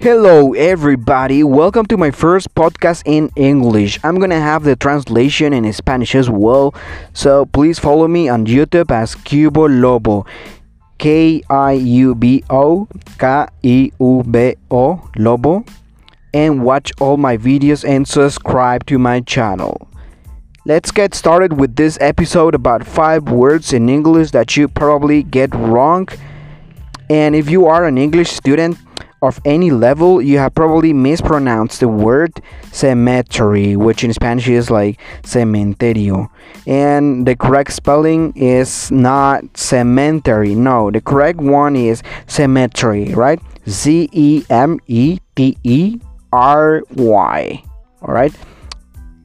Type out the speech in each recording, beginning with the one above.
Hello, everybody. Welcome to my first podcast in English. I'm gonna have the translation in Spanish as well, so please follow me on YouTube as Kiubo Lobo. K I U B O K I U B O Lobo. And watch all my videos and subscribe to my channel. Let's get started with this episode about five words in English that you probably get wrong. And if you are an English student, of any level, you have probably mispronounced the word cemetery, which in Spanish is like cementerio. And the correct spelling is not cemetery. No, the correct one is cemetery, right? Z E M E T E R Y. All right.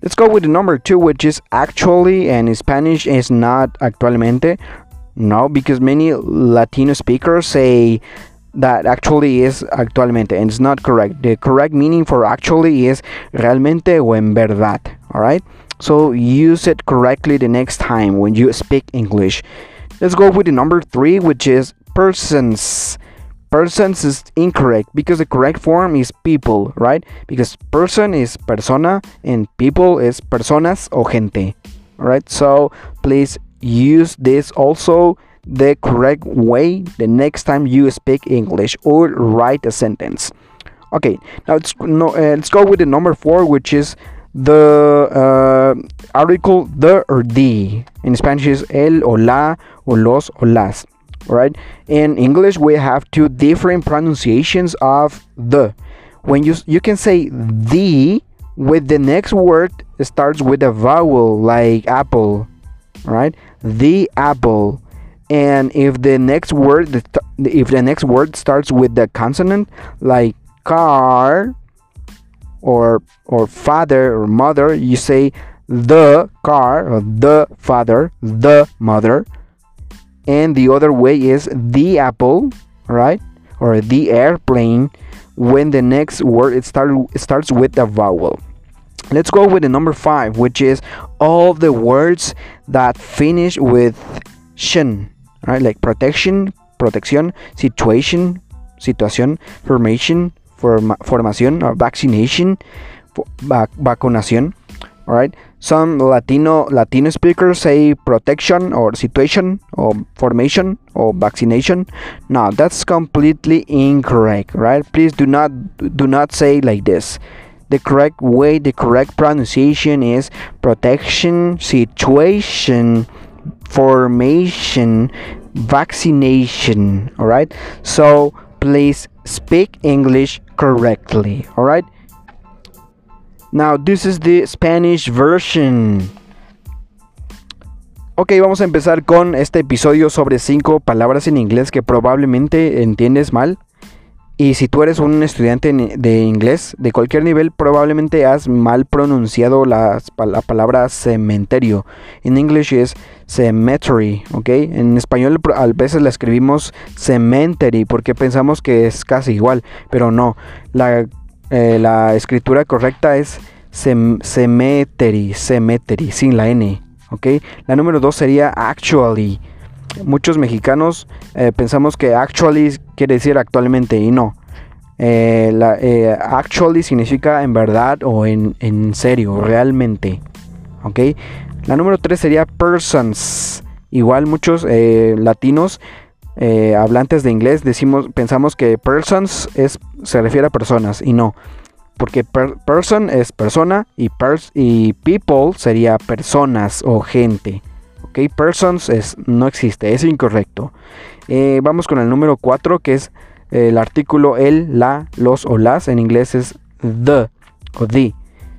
Let's go with the number two, which is actually, and in Spanish is not actualmente. No, because many Latino speakers say that actually is actualmente and it's not correct. The correct meaning for actually is realmente o en verdad. Alright? So use it correctly the next time when you speak English. Let's go with the number three, which is persons. Persons is incorrect because the correct form is people, right? Because person is persona and people is personas o gente. Alright? So please use this also the correct way the next time you speak English or write a sentence. Okay, now let's, no, uh, let's go with the number four, which is the uh, article the or the. In Spanish is el o la o los o las. Right? In English, we have two different pronunciations of the. When you you can say the with the next word starts with a vowel like apple, right? The apple and if the next word if the next word starts with the consonant like car or or father or mother you say the car or the father the mother. And the other way is the apple right? Or the airplane when the next word it start, it starts with a vowel. Let's go with the number five which is all the words that finish with shin right? Like protection, protección, situation, situación, formation, forma, formación, or vaccination, vac vacunación. All right. Some Latino Latino speakers say protection or situation or formation or vaccination. No, that's completely incorrect, right? Please do not do not say like this. The correct way, the correct pronunciation is protection, situation, formation vaccination all right so please speak english correctly all right now this is the spanish version. Ok, vamos a empezar con este episodio sobre 5 palabras en inglés que probablemente entiendes mal. Y si tú eres un estudiante de inglés de cualquier nivel, probablemente has mal pronunciado la palabra cementerio. En inglés es cemetery, ¿ok? En español a veces la escribimos cemetery porque pensamos que es casi igual, pero no. La, eh, escritura correcta es cemetery, cemetery, sin la N, ¿ok? La número dos sería actually muchos mexicanos eh, pensamos que actually quiere decir actualmente y no. Eh, eh, actually significa en verdad o en, en serio, realmente. ¿Ok? La número 3 sería persons. Igual muchos latinos hablantes de inglés decimos, pensamos que persons es, se refiere a personas y no. Porque person es persona y, pers y people sería personas o gente. Persons es, no existe, es incorrecto. Eh, vamos con el número 4, que es el artículo el, la, los o las. En inglés es the o the.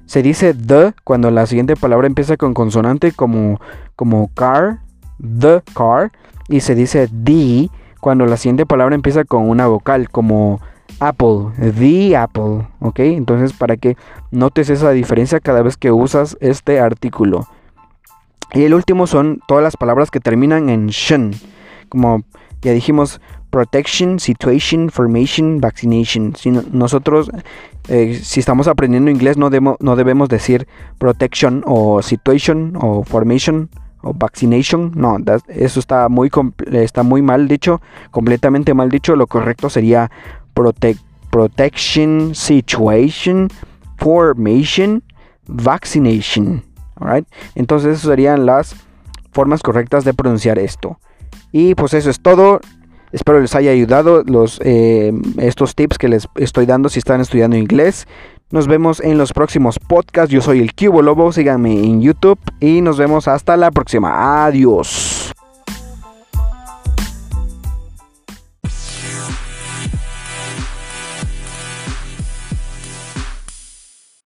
Se dice the cuando la siguiente palabra empieza con consonante como, como car, the car. Y se dice the cuando la siguiente palabra empieza con una vocal como Apple, the Apple, ¿ok? Entonces para que notes esa diferencia cada vez que usas este artículo. Y el último son todas las palabras que terminan en shin, como ya dijimos, protection, situation, formation, vaccination. Si nosotros, eh, si estamos aprendiendo inglés, no, debemos decir protection o situation o formation o vaccination. No, eso está muy, está muy mal dicho, completamente mal dicho. Lo correcto sería protect protection, situation, formation, vaccination. Entonces, esas serían las formas correctas de pronunciar esto. Y pues eso es todo. Espero les haya ayudado los, eh, estos tips que les estoy dando si están estudiando inglés. Nos vemos en los próximos podcasts. Yo soy el Cubo Lobo. Síganme en YouTube y nos vemos hasta la próxima. Adiós.